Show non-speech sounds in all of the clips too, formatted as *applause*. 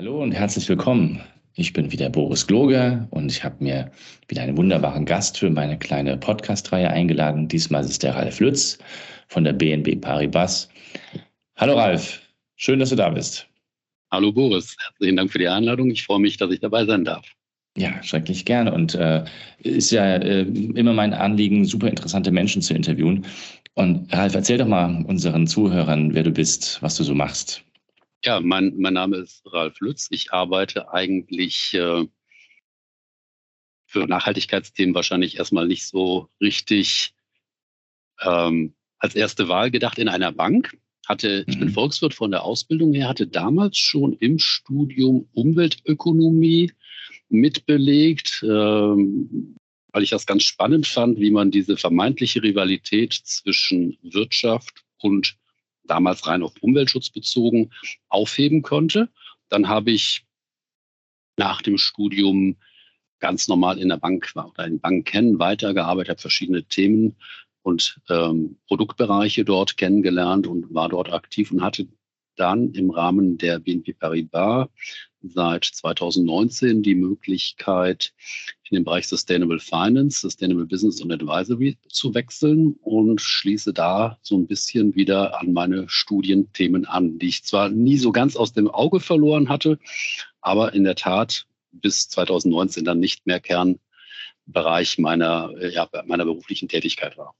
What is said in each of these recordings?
Hallo und herzlich willkommen. Ich bin wieder Boris Gloger und ich habe mir wieder einen wunderbaren Gast für meine kleine Podcast-Reihe eingeladen. Diesmal ist es der Ralf Lütz von der BNB Paribas. Hallo Ralf, schön, dass du da bist. Hallo Boris, herzlichen Dank für die Einladung. Ich freue mich, dass ich dabei sein darf. Ja, schrecklich gerne. Und äh, ist ja äh, immer mein Anliegen, super interessante Menschen zu interviewen. Und Ralf, erzähl doch mal unseren Zuhörern, wer du bist, was du so machst. Ja, mein, mein Name ist Ralf Lütz. Ich arbeite eigentlich äh, für Nachhaltigkeitsthemen wahrscheinlich erstmal nicht so richtig ähm, als erste Wahl gedacht in einer Bank. Hatte, ich bin mhm. Volkswirt von der Ausbildung her, hatte damals schon im Studium Umweltökonomie mitbelegt, ähm, weil ich das ganz spannend fand, wie man diese vermeintliche Rivalität zwischen Wirtschaft und damals rein auf Umweltschutz bezogen, aufheben konnte. Dann habe ich nach dem Studium ganz normal in der Bank oder in Banken weitergearbeitet, habe verschiedene Themen und ähm, Produktbereiche dort kennengelernt und war dort aktiv und hatte dann im Rahmen der BNP Paribas seit 2019 die Möglichkeit, in den Bereich Sustainable Finance, Sustainable Business und Advisory zu wechseln und schließe da so ein bisschen wieder an meine Studienthemen an, die ich zwar nie so ganz aus dem Auge verloren hatte, aber in der Tat bis 2019 dann nicht mehr Kernbereich meiner, ja, meiner beruflichen Tätigkeit war.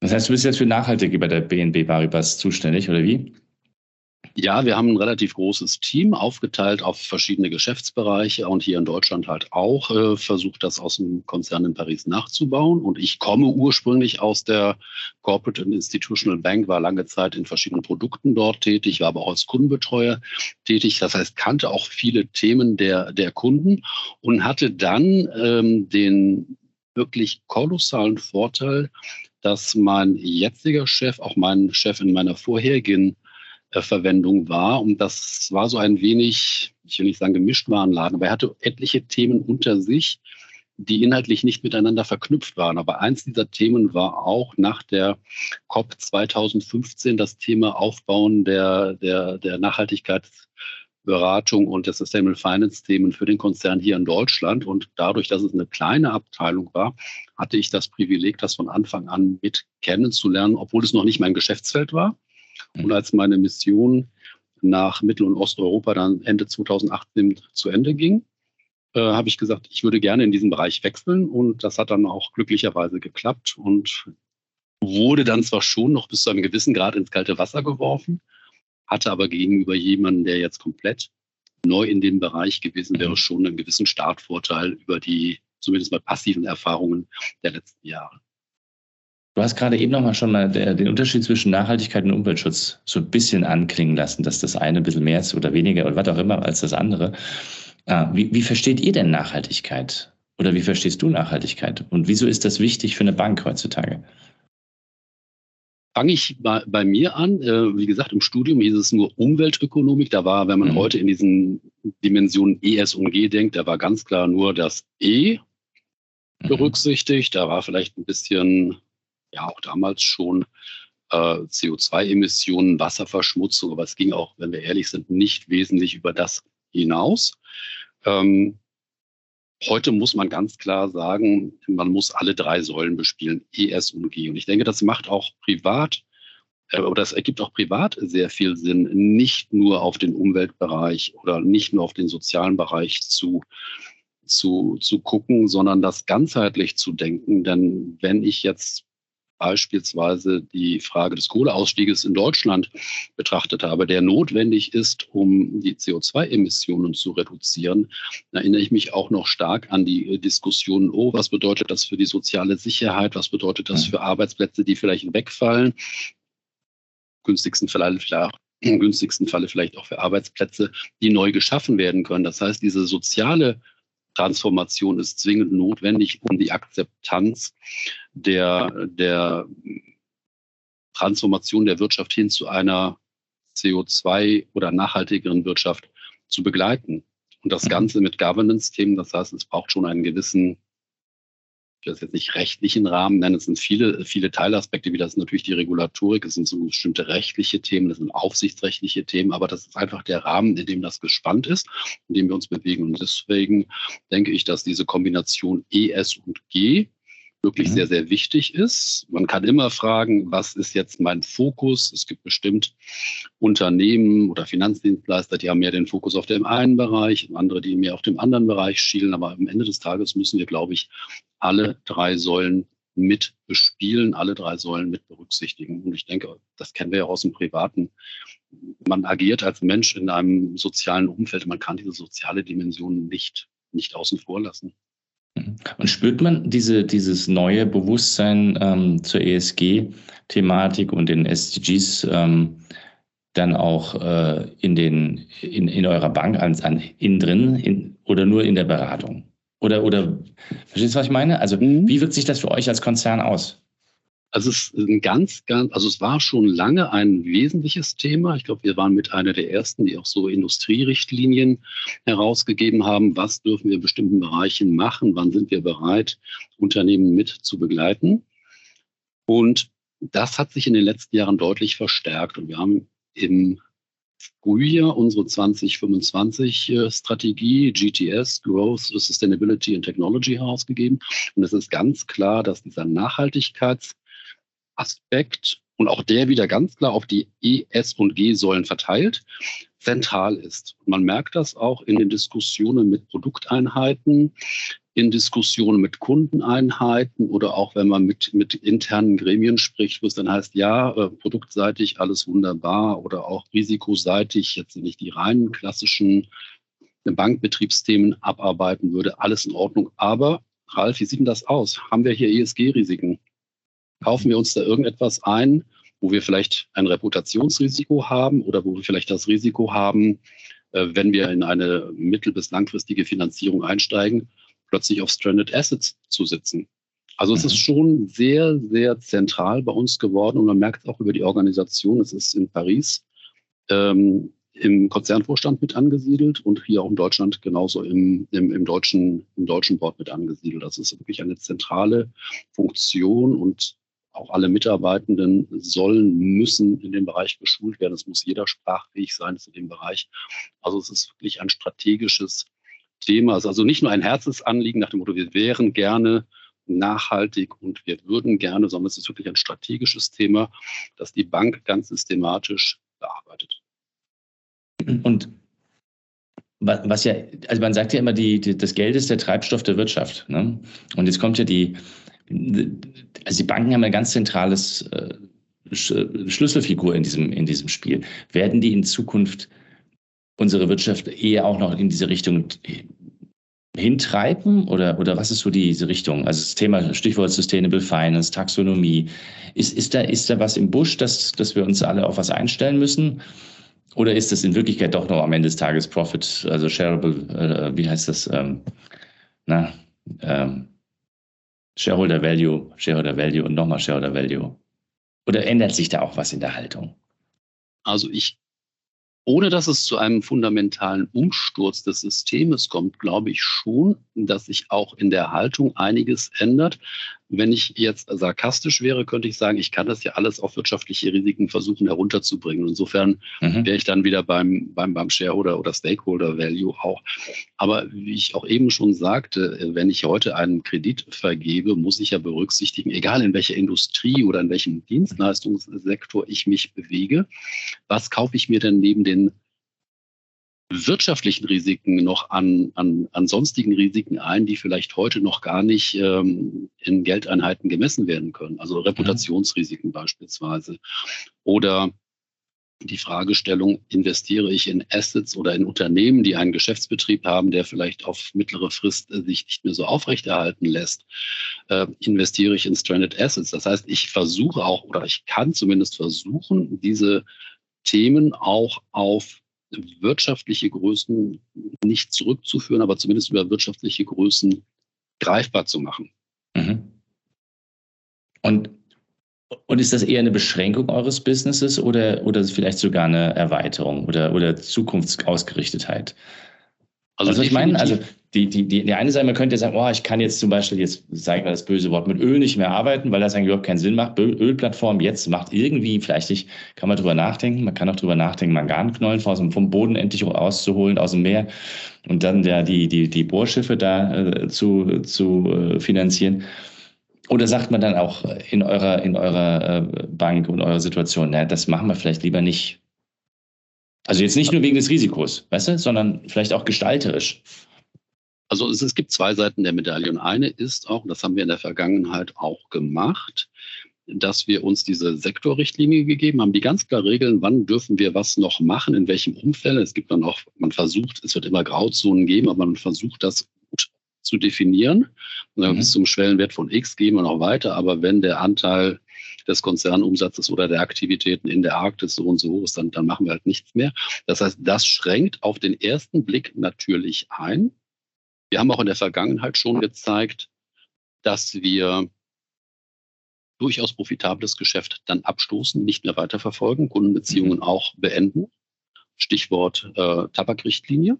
Das heißt, du bist jetzt für Nachhaltige bei der BNB Paribas zuständig, oder wie? Ja, wir haben ein relativ großes Team aufgeteilt auf verschiedene Geschäftsbereiche und hier in Deutschland halt auch äh, versucht, das aus dem Konzern in Paris nachzubauen. Und ich komme ursprünglich aus der Corporate and Institutional Bank, war lange Zeit in verschiedenen Produkten dort tätig, war aber auch als Kundenbetreuer tätig. Das heißt, kannte auch viele Themen der, der Kunden und hatte dann ähm, den wirklich kolossalen Vorteil, dass mein jetziger Chef, auch mein Chef in meiner vorherigen Verwendung war. Und das war so ein wenig, ich will nicht sagen gemischt Warenladen, aber er hatte etliche Themen unter sich, die inhaltlich nicht miteinander verknüpft waren. Aber eins dieser Themen war auch nach der COP 2015 das Thema Aufbauen der, der, der Nachhaltigkeitsberatung und der Sustainable Finance Themen für den Konzern hier in Deutschland. Und dadurch, dass es eine kleine Abteilung war, hatte ich das Privileg, das von Anfang an mit kennenzulernen, obwohl es noch nicht mein Geschäftsfeld war. Und als meine Mission nach Mittel- und Osteuropa dann Ende 2018 zu Ende ging, äh, habe ich gesagt, ich würde gerne in diesen Bereich wechseln. Und das hat dann auch glücklicherweise geklappt und wurde dann zwar schon noch bis zu einem gewissen Grad ins kalte Wasser geworfen, hatte aber gegenüber jemandem, der jetzt komplett neu in dem Bereich gewesen wäre, mhm. schon einen gewissen Startvorteil über die zumindest mal passiven Erfahrungen der letzten Jahre. Du hast gerade eben nochmal schon mal den Unterschied zwischen Nachhaltigkeit und Umweltschutz so ein bisschen anklingen lassen, dass das eine ein bisschen mehr ist oder weniger oder was auch immer als das andere. Ah, wie, wie versteht ihr denn Nachhaltigkeit? Oder wie verstehst du Nachhaltigkeit? Und wieso ist das wichtig für eine Bank heutzutage? Fange ich bei, bei mir an. Äh, wie gesagt, im Studium hieß es nur Umweltökonomik. Da war, wenn man mhm. heute in diesen Dimensionen ES und G denkt, da war ganz klar nur das E mhm. berücksichtigt. Da war vielleicht ein bisschen ja auch damals schon äh, CO2-Emissionen, Wasserverschmutzung, aber es ging auch, wenn wir ehrlich sind, nicht wesentlich über das hinaus. Ähm, heute muss man ganz klar sagen, man muss alle drei Säulen bespielen, ES und G. Und ich denke, das macht auch privat äh, oder es ergibt auch privat sehr viel Sinn, nicht nur auf den Umweltbereich oder nicht nur auf den sozialen Bereich zu, zu, zu gucken, sondern das ganzheitlich zu denken. Denn wenn ich jetzt beispielsweise die Frage des Kohleausstieges in Deutschland betrachtet habe, der notwendig ist, um die CO2-Emissionen zu reduzieren, erinnere ich mich auch noch stark an die Diskussion, oh, was bedeutet das für die soziale Sicherheit, was bedeutet das für Arbeitsplätze, die vielleicht wegfallen, günstigsten vielleicht im *clears throat* günstigsten Falle vielleicht auch für Arbeitsplätze, die neu geschaffen werden können. Das heißt, diese soziale Transformation ist zwingend notwendig, um die Akzeptanz der, der Transformation der Wirtschaft hin zu einer CO2 oder nachhaltigeren Wirtschaft zu begleiten. Und das mhm. Ganze mit Governance-Themen, das heißt, es braucht schon einen gewissen ich will das jetzt nicht rechtlichen Rahmen nennen, es sind viele, viele Teilaspekte, wie das natürlich die Regulatorik, es sind so bestimmte rechtliche Themen, das sind aufsichtsrechtliche Themen, aber das ist einfach der Rahmen, in dem das gespannt ist, in dem wir uns bewegen. Und deswegen denke ich, dass diese Kombination ES und G wirklich mhm. sehr, sehr wichtig ist. Man kann immer fragen, was ist jetzt mein Fokus? Es gibt bestimmt Unternehmen oder Finanzdienstleister, die haben mehr den Fokus auf dem einen Bereich, andere, die mehr auf dem anderen Bereich schielen. Aber am Ende des Tages müssen wir, glaube ich, alle drei Säulen mit bespielen, alle drei Säulen mit berücksichtigen. Und ich denke, das kennen wir ja aus dem Privaten. Man agiert als Mensch in einem sozialen Umfeld. Man kann diese soziale Dimension nicht, nicht außen vor lassen. Und spürt man diese, dieses neue Bewusstsein ähm, zur ESG-Thematik und den SDGs ähm, dann auch äh, in, den, in, in eurer Bank an, an innen drin in, oder nur in der Beratung? Oder, oder verstehst du, was ich meine? Also, mhm. wie wirkt sich das für euch als Konzern aus? Also es ist ein ganz, ganz, also es war schon lange ein wesentliches Thema. Ich glaube, wir waren mit einer der ersten, die auch so Industrierichtlinien herausgegeben haben. Was dürfen wir in bestimmten Bereichen machen? Wann sind wir bereit, Unternehmen mit zu begleiten? Und das hat sich in den letzten Jahren deutlich verstärkt. Und wir haben im Frühjahr unsere 2025 Strategie GTS, Growth, Sustainability and Technology herausgegeben. Und es ist ganz klar, dass dieser Nachhaltigkeits- Aspekt und auch der wieder ganz klar auf die E, S und G-Säulen verteilt, zentral ist. man merkt das auch in den Diskussionen mit Produkteinheiten, in Diskussionen mit Kundeneinheiten oder auch wenn man mit, mit internen Gremien spricht, wo es dann heißt, ja, äh, produktseitig alles wunderbar oder auch risikoseitig, jetzt nicht die reinen klassischen Bankbetriebsthemen abarbeiten würde, alles in Ordnung. Aber Ralf, wie sieht denn das aus? Haben wir hier ESG-Risiken? Kaufen wir uns da irgendetwas ein, wo wir vielleicht ein Reputationsrisiko haben oder wo wir vielleicht das Risiko haben, äh, wenn wir in eine mittel- bis langfristige Finanzierung einsteigen, plötzlich auf Stranded Assets zu sitzen. Also es ist mhm. schon sehr, sehr zentral bei uns geworden und man merkt auch über die Organisation, es ist in Paris ähm, im Konzernvorstand mit angesiedelt und hier auch in Deutschland genauso im, im, im, deutschen, im deutschen Board mit angesiedelt. Das ist wirklich eine zentrale Funktion und auch alle Mitarbeitenden sollen, müssen in dem Bereich geschult werden. Es muss jeder sprachfähig sein in dem Bereich. Also es ist wirklich ein strategisches Thema. Es ist also nicht nur ein Herzensanliegen nach dem Motto, wir wären gerne nachhaltig und wir würden gerne, sondern es ist wirklich ein strategisches Thema, das die Bank ganz systematisch bearbeitet. Und was ja, also man sagt ja immer, die, die, das Geld ist der Treibstoff der Wirtschaft. Ne? Und jetzt kommt ja die, also die Banken haben eine ganz zentrales äh, Schlüsselfigur in diesem, in diesem Spiel. Werden die in Zukunft unsere Wirtschaft eher auch noch in diese Richtung hintreiben oder, oder was ist so diese Richtung? Also das Thema Stichwort Sustainable Finance, Taxonomie. Ist, ist, da, ist da was im Busch, dass, dass wir uns alle auf was einstellen müssen? Oder ist das in Wirklichkeit doch noch am Ende des Tages Profit, also shareable, äh, wie heißt das? Ähm, na, ähm, Shareholder Value, Shareholder Value und nochmal Shareholder Value? Oder ändert sich da auch was in der Haltung? Also ich, ohne dass es zu einem fundamentalen Umsturz des Systems kommt, glaube ich schon, dass sich auch in der Haltung einiges ändert. Wenn ich jetzt sarkastisch wäre, könnte ich sagen, ich kann das ja alles auf wirtschaftliche Risiken versuchen herunterzubringen. Insofern mhm. wäre ich dann wieder beim, beim, beim Shareholder oder Stakeholder Value auch. Aber wie ich auch eben schon sagte, wenn ich heute einen Kredit vergebe, muss ich ja berücksichtigen, egal in welcher Industrie oder in welchem Dienstleistungssektor ich mich bewege, was kaufe ich mir denn neben den wirtschaftlichen Risiken noch an, an, an sonstigen Risiken ein, die vielleicht heute noch gar nicht ähm, in Geldeinheiten gemessen werden können. Also Reputationsrisiken mhm. beispielsweise. Oder die Fragestellung, investiere ich in Assets oder in Unternehmen, die einen Geschäftsbetrieb haben, der vielleicht auf mittlere Frist äh, sich nicht mehr so aufrechterhalten lässt, äh, investiere ich in Stranded Assets. Das heißt, ich versuche auch oder ich kann zumindest versuchen, diese Themen auch auf wirtschaftliche Größen nicht zurückzuführen, aber zumindest über wirtschaftliche Größen greifbar zu machen. Mhm. Und, und ist das eher eine Beschränkung eures Businesses oder, oder vielleicht sogar eine Erweiterung oder, oder Zukunftsausgerichtetheit? Also, also ich meine, also die, die, die, die eine Seite, man könnte sagen, oh, ich kann jetzt zum Beispiel, jetzt sage ich mal das böse Wort, mit Öl nicht mehr arbeiten, weil das eigentlich überhaupt keinen Sinn macht. Ölplattform jetzt macht irgendwie, vielleicht nicht, kann man drüber nachdenken, man kann auch drüber nachdenken, Manganknollen vom, vom Boden endlich auszuholen, aus dem Meer und dann ja die, die, die Bohrschiffe da äh, zu, zu äh, finanzieren. Oder sagt man dann auch in eurer, in eurer äh, Bank und eurer Situation, na, das machen wir vielleicht lieber nicht. Also jetzt nicht nur wegen des Risikos, weißt du, sondern vielleicht auch gestalterisch. Also es, es gibt zwei Seiten der Medaille. Und eine ist auch, das haben wir in der Vergangenheit auch gemacht, dass wir uns diese Sektorrichtlinie gegeben haben, die ganz klar regeln, wann dürfen wir was noch machen, in welchem Umfeld. Es gibt dann auch, man versucht, es wird immer Grauzonen geben, aber man versucht das gut zu definieren. Mhm. Bis zum Schwellenwert von X gehen wir noch weiter, aber wenn der Anteil des Konzernumsatzes oder der Aktivitäten in der Arktis so und so hoch ist, dann, dann machen wir halt nichts mehr. Das heißt, das schränkt auf den ersten Blick natürlich ein. Wir haben auch in der Vergangenheit schon gezeigt, dass wir durchaus profitables Geschäft dann abstoßen, nicht mehr weiterverfolgen, Kundenbeziehungen mhm. auch beenden. Stichwort äh, Tabakrichtlinie.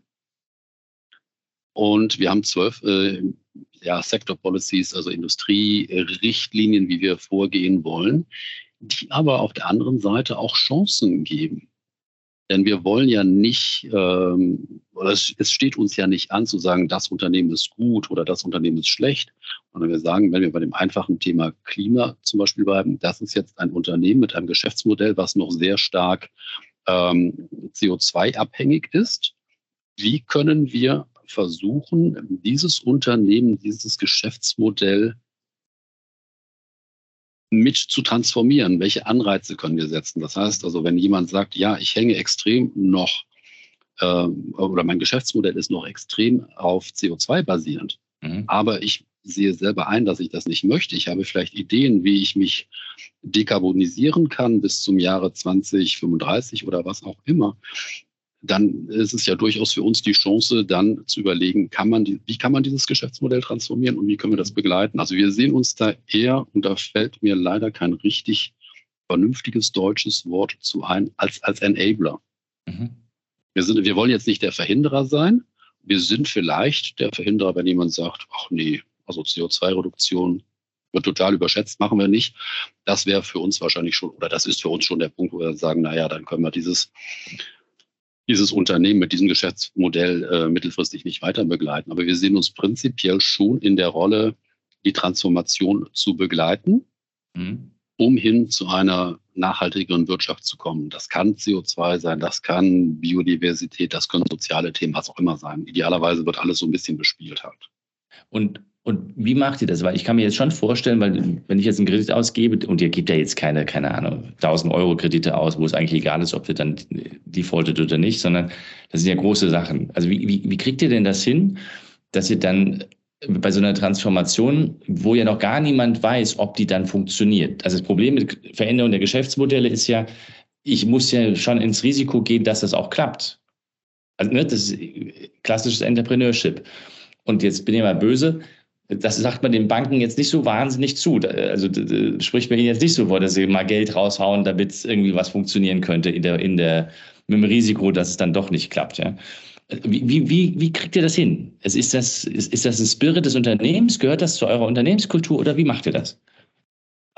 Und wir haben zwölf äh, ja, Sector Policies, also Industrierichtlinien, wie wir vorgehen wollen, die aber auf der anderen Seite auch Chancen geben. Denn wir wollen ja nicht, ähm, es, es steht uns ja nicht an zu sagen, das Unternehmen ist gut oder das Unternehmen ist schlecht, sondern wir sagen, wenn wir bei dem einfachen Thema Klima zum Beispiel bleiben, das ist jetzt ein Unternehmen mit einem Geschäftsmodell, was noch sehr stark ähm, CO2-abhängig ist. Wie können wir versuchen, dieses Unternehmen, dieses Geschäftsmodell mit zu transformieren. Welche Anreize können wir setzen? Das heißt also, wenn jemand sagt, ja, ich hänge extrem noch äh, oder mein Geschäftsmodell ist noch extrem auf CO2 basierend, mhm. aber ich sehe selber ein, dass ich das nicht möchte. Ich habe vielleicht Ideen, wie ich mich dekarbonisieren kann bis zum Jahre 2035 oder was auch immer dann ist es ja durchaus für uns die Chance, dann zu überlegen, kann man die, wie kann man dieses Geschäftsmodell transformieren und wie können wir das begleiten. Also wir sehen uns da eher, und da fällt mir leider kein richtig vernünftiges deutsches Wort zu ein, als, als Enabler. Mhm. Wir, sind, wir wollen jetzt nicht der Verhinderer sein. Wir sind vielleicht der Verhinderer, wenn jemand sagt, ach nee, also CO2-Reduktion wird total überschätzt, machen wir nicht. Das wäre für uns wahrscheinlich schon, oder das ist für uns schon der Punkt, wo wir sagen, naja, dann können wir dieses dieses Unternehmen mit diesem Geschäftsmodell äh, mittelfristig nicht weiter begleiten. Aber wir sehen uns prinzipiell schon in der Rolle, die Transformation zu begleiten, mhm. um hin zu einer nachhaltigeren Wirtschaft zu kommen. Das kann CO2 sein, das kann Biodiversität, das können soziale Themen, was auch immer sein. Idealerweise wird alles so ein bisschen bespielt halt. Und und wie macht ihr das? Weil ich kann mir jetzt schon vorstellen, weil wenn ich jetzt einen Kredit ausgebe und ihr gebt ja jetzt keine, keine Ahnung, 1000 Euro Kredite aus, wo es eigentlich egal ist, ob ihr dann defaultet oder nicht, sondern das sind ja große Sachen. Also wie, wie, wie kriegt ihr denn das hin, dass ihr dann bei so einer Transformation, wo ja noch gar niemand weiß, ob die dann funktioniert. Also das Problem mit Veränderung der Geschäftsmodelle ist ja, ich muss ja schon ins Risiko gehen, dass das auch klappt. Also ne, das ist klassisches Entrepreneurship. Und jetzt bin ich mal böse, das sagt man den Banken jetzt nicht so wahnsinnig zu. Also spricht man ihnen jetzt nicht so vor, dass sie mal Geld raushauen, damit irgendwie was funktionieren könnte in der, in der, mit dem Risiko, dass es dann doch nicht klappt. Ja. Wie, wie, wie kriegt ihr das hin? Ist das, ist, ist das ein Spirit des Unternehmens? Gehört das zu eurer Unternehmenskultur oder wie macht ihr das?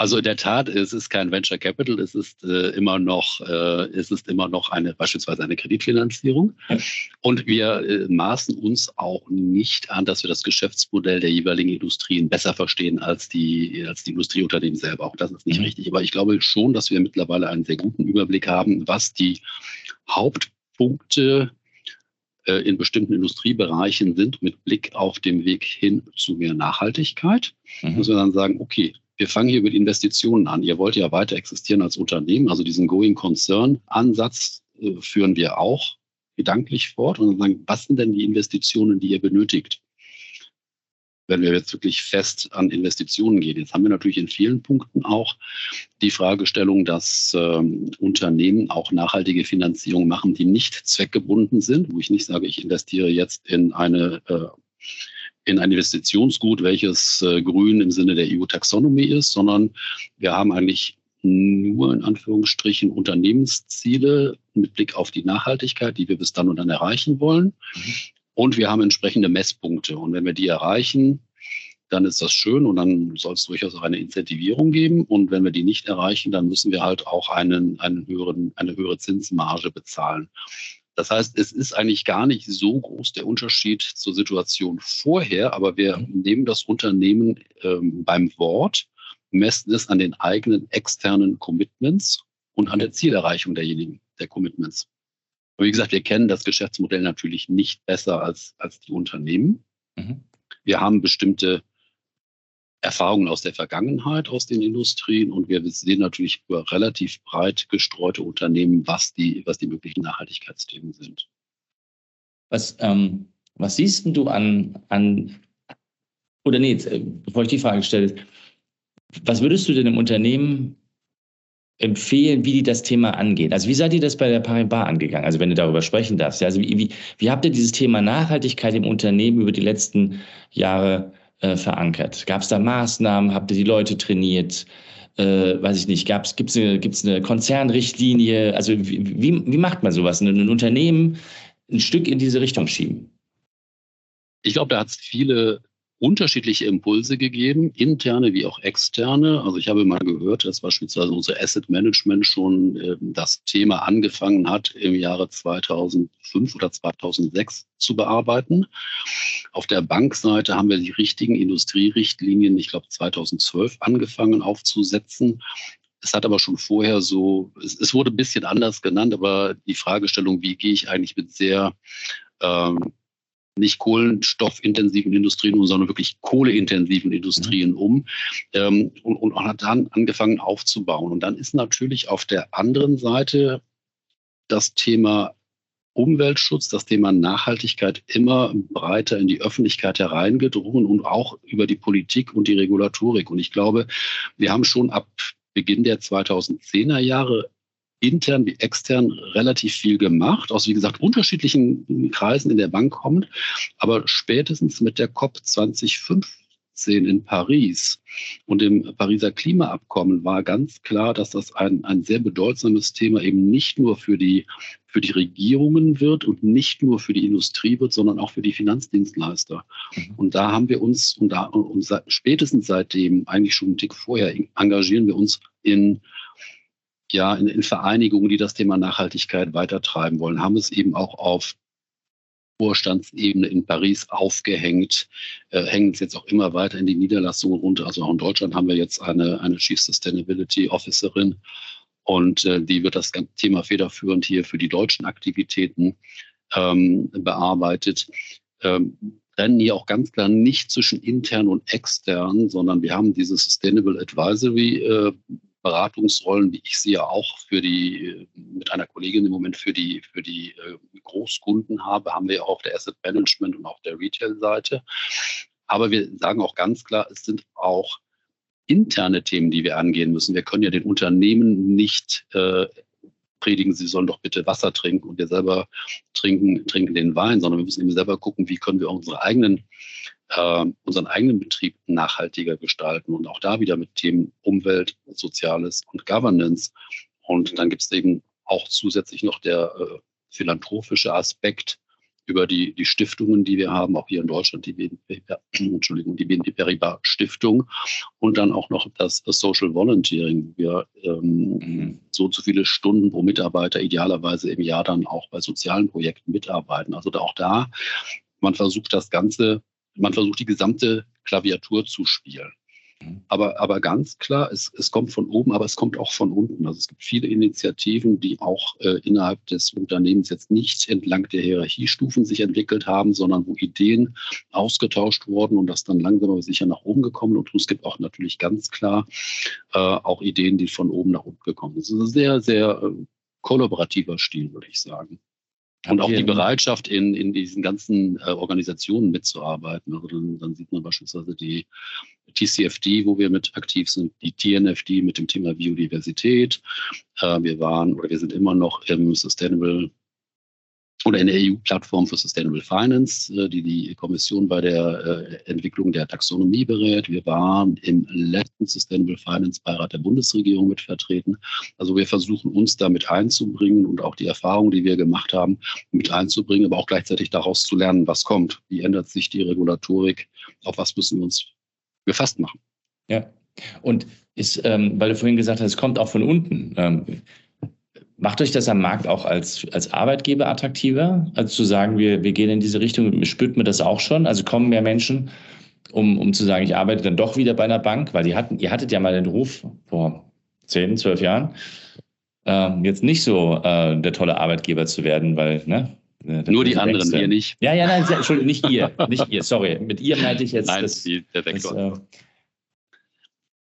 Also in der Tat, es ist kein Venture Capital, es ist äh, immer noch, äh, es ist immer noch eine beispielsweise eine Kreditfinanzierung. Und wir äh, maßen uns auch nicht an, dass wir das Geschäftsmodell der jeweiligen Industrien besser verstehen als die, als die Industrieunternehmen selber. Auch das ist nicht mhm. richtig. Aber ich glaube schon, dass wir mittlerweile einen sehr guten Überblick haben, was die Hauptpunkte äh, in bestimmten Industriebereichen sind mit Blick auf den Weg hin zu mehr Nachhaltigkeit. Mhm. Dass wir dann sagen, okay, wir fangen hier mit Investitionen an. Ihr wollt ja weiter existieren als Unternehmen. Also diesen Going Concern Ansatz äh, führen wir auch gedanklich fort und sagen, was sind denn die Investitionen, die ihr benötigt? wenn wir jetzt wirklich fest an Investitionen gehen. Jetzt haben wir natürlich in vielen Punkten auch die Fragestellung, dass ähm, Unternehmen auch nachhaltige Finanzierung machen, die nicht zweckgebunden sind, wo ich nicht sage, ich investiere jetzt in eine äh, in ein Investitionsgut, welches äh, grün im Sinne der EU-Taxonomie ist, sondern wir haben eigentlich nur in Anführungsstrichen Unternehmensziele mit Blick auf die Nachhaltigkeit, die wir bis dann und dann erreichen wollen. Mhm. Und wir haben entsprechende Messpunkte. Und wenn wir die erreichen, dann ist das schön und dann soll es durchaus auch eine Incentivierung geben. Und wenn wir die nicht erreichen, dann müssen wir halt auch einen, einen höheren, eine höhere Zinsmarge bezahlen. Das heißt, es ist eigentlich gar nicht so groß der Unterschied zur Situation vorher, aber wir mhm. nehmen das Unternehmen ähm, beim Wort, messen es an den eigenen externen Commitments und an der Zielerreichung derjenigen, der Commitments. Und wie gesagt, wir kennen das Geschäftsmodell natürlich nicht besser als, als die Unternehmen. Mhm. Wir haben bestimmte Erfahrungen aus der Vergangenheit, aus den Industrien und wir sehen natürlich über relativ breit gestreute Unternehmen, was die, was die möglichen Nachhaltigkeitsthemen sind. Was, ähm, was siehst du an, an oder nee, jetzt, äh, bevor ich die Frage stelle, was würdest du denn im Unternehmen empfehlen, wie die das Thema angehen? Also wie seid ihr das bei der Paribas angegangen? Also wenn du darüber sprechen darfst. Ja, also wie, wie, wie habt ihr dieses Thema Nachhaltigkeit im Unternehmen über die letzten Jahre äh, verankert? Gab es da Maßnahmen? Habt ihr die Leute trainiert? Äh, weiß ich nicht, gibt es eine, gibt's eine Konzernrichtlinie? Also wie, wie, macht man sowas? Ein Unternehmen ein Stück in diese Richtung schieben? Ich glaube, da hat es viele unterschiedliche Impulse gegeben, interne wie auch externe. Also ich habe mal gehört, dass beispielsweise unser Asset Management schon äh, das Thema angefangen hat, im Jahre 2005 oder 2006 zu bearbeiten. Auf der Bankseite haben wir die richtigen Industrierichtlinien, ich glaube 2012 angefangen aufzusetzen. Es hat aber schon vorher so, es, es, wurde ein bisschen anders genannt, aber die Fragestellung, wie gehe ich eigentlich mit sehr ähm, nicht kohlenstoffintensiven Industrien um, sondern wirklich kohleintensiven Industrien mhm. um ähm, und, und hat dann angefangen aufzubauen. Und dann ist natürlich auf der anderen Seite das Thema Umweltschutz, das Thema Nachhaltigkeit immer breiter in die Öffentlichkeit hereingedrungen und auch über die Politik und die Regulatorik. Und ich glaube, wir haben schon ab Beginn der 2010er Jahre intern wie extern relativ viel gemacht, aus wie gesagt unterschiedlichen Kreisen in der Bank kommt. Aber spätestens mit der COP 2015 in Paris und dem Pariser Klimaabkommen war ganz klar, dass das ein, ein sehr bedeutsames Thema eben nicht nur für die, für die Regierungen wird und nicht nur für die Industrie wird, sondern auch für die Finanzdienstleister. Mhm. Und da haben wir uns, und, da, und spätestens seitdem, eigentlich schon einen Tick vorher, engagieren wir uns in ja, in, in Vereinigungen, die das Thema Nachhaltigkeit weitertreiben wollen, haben es eben auch auf Vorstandsebene in Paris aufgehängt, äh, hängen es jetzt auch immer weiter in die Niederlassungen runter. Also auch in Deutschland haben wir jetzt eine, eine Chief Sustainability Officerin und äh, die wird das Thema federführend hier für die deutschen Aktivitäten ähm, bearbeitet. Ähm, trennen hier auch ganz klar nicht zwischen intern und extern, sondern wir haben diese Sustainable Advisory äh, Beratungsrollen, wie ich sie ja auch für die, mit einer Kollegin im Moment für die, für die äh, Großkunden habe, haben wir ja auch der Asset Management und auch der Retail-Seite. Aber wir sagen auch ganz klar, es sind auch interne Themen, die wir angehen müssen. Wir können ja den Unternehmen nicht äh, predigen, sie sollen doch bitte Wasser trinken und wir selber trinken, trinken den Wein, sondern wir müssen eben selber gucken, wie können wir unsere eigenen äh, unseren eigenen Betrieb nachhaltiger gestalten und auch da wieder mit Themen Umwelt, Soziales und Governance. Und dann gibt es eben auch zusätzlich noch der äh, philanthropische Aspekt über die, die Stiftungen, die wir haben, auch hier in Deutschland, die BNP, *clears throat* Entschuldigung, die BNP Paribas Stiftung und dann auch noch das Social Volunteering, wo wir ähm, mhm. so zu viele Stunden pro Mitarbeiter idealerweise im Jahr dann auch bei sozialen Projekten mitarbeiten. Also auch da, man versucht das Ganze man versucht die gesamte Klaviatur zu spielen. Mhm. Aber, aber ganz klar, es, es kommt von oben, aber es kommt auch von unten. Also es gibt viele Initiativen, die auch äh, innerhalb des Unternehmens jetzt nicht entlang der Hierarchiestufen sich entwickelt haben, sondern wo Ideen ausgetauscht wurden und das dann langsam aber sicher nach oben gekommen. Und es gibt auch natürlich ganz klar äh, auch Ideen, die von oben nach unten gekommen sind. Das ist ein sehr, sehr äh, kollaborativer Stil, würde ich sagen. Und auch die Bereitschaft, in, in diesen ganzen äh, Organisationen mitzuarbeiten. Also dann, dann sieht man beispielsweise die TCFD, wo wir mit aktiv sind, die TNFD mit dem Thema Biodiversität. Äh, wir waren oder wir sind immer noch im Sustainable oder in der EU-Plattform für Sustainable Finance, äh, die die Kommission bei der äh, Entwicklung der Taxonomie berät. Wir waren im letzten Sustainable Finance Beirat der Bundesregierung mit vertreten. Also wir versuchen uns damit einzubringen und auch die Erfahrungen, die wir gemacht haben, mit einzubringen, aber auch gleichzeitig daraus zu lernen, was kommt. Wie ändert sich die Regulatorik? Auf was müssen wir uns gefasst machen? Ja. Und ist, ähm, weil du vorhin gesagt hast, es kommt auch von unten. Ähm, Macht euch das am Markt auch als, als Arbeitgeber attraktiver? Also zu sagen, wir, wir gehen in diese Richtung, spürt man das auch schon? Also kommen mehr Menschen, um, um zu sagen, ich arbeite dann doch wieder bei einer Bank, weil die hatten, ihr hattet ja mal den Ruf vor zehn, zwölf Jahren, ähm, jetzt nicht so äh, der tolle Arbeitgeber zu werden, weil, ne? Nur die anderen, ihr nicht. Ja, ja, nein, Entschuldigung, nicht ihr, nicht ihr, sorry. Mit ihr meinte ich jetzt nein, das, die, der Vektor. Das, äh,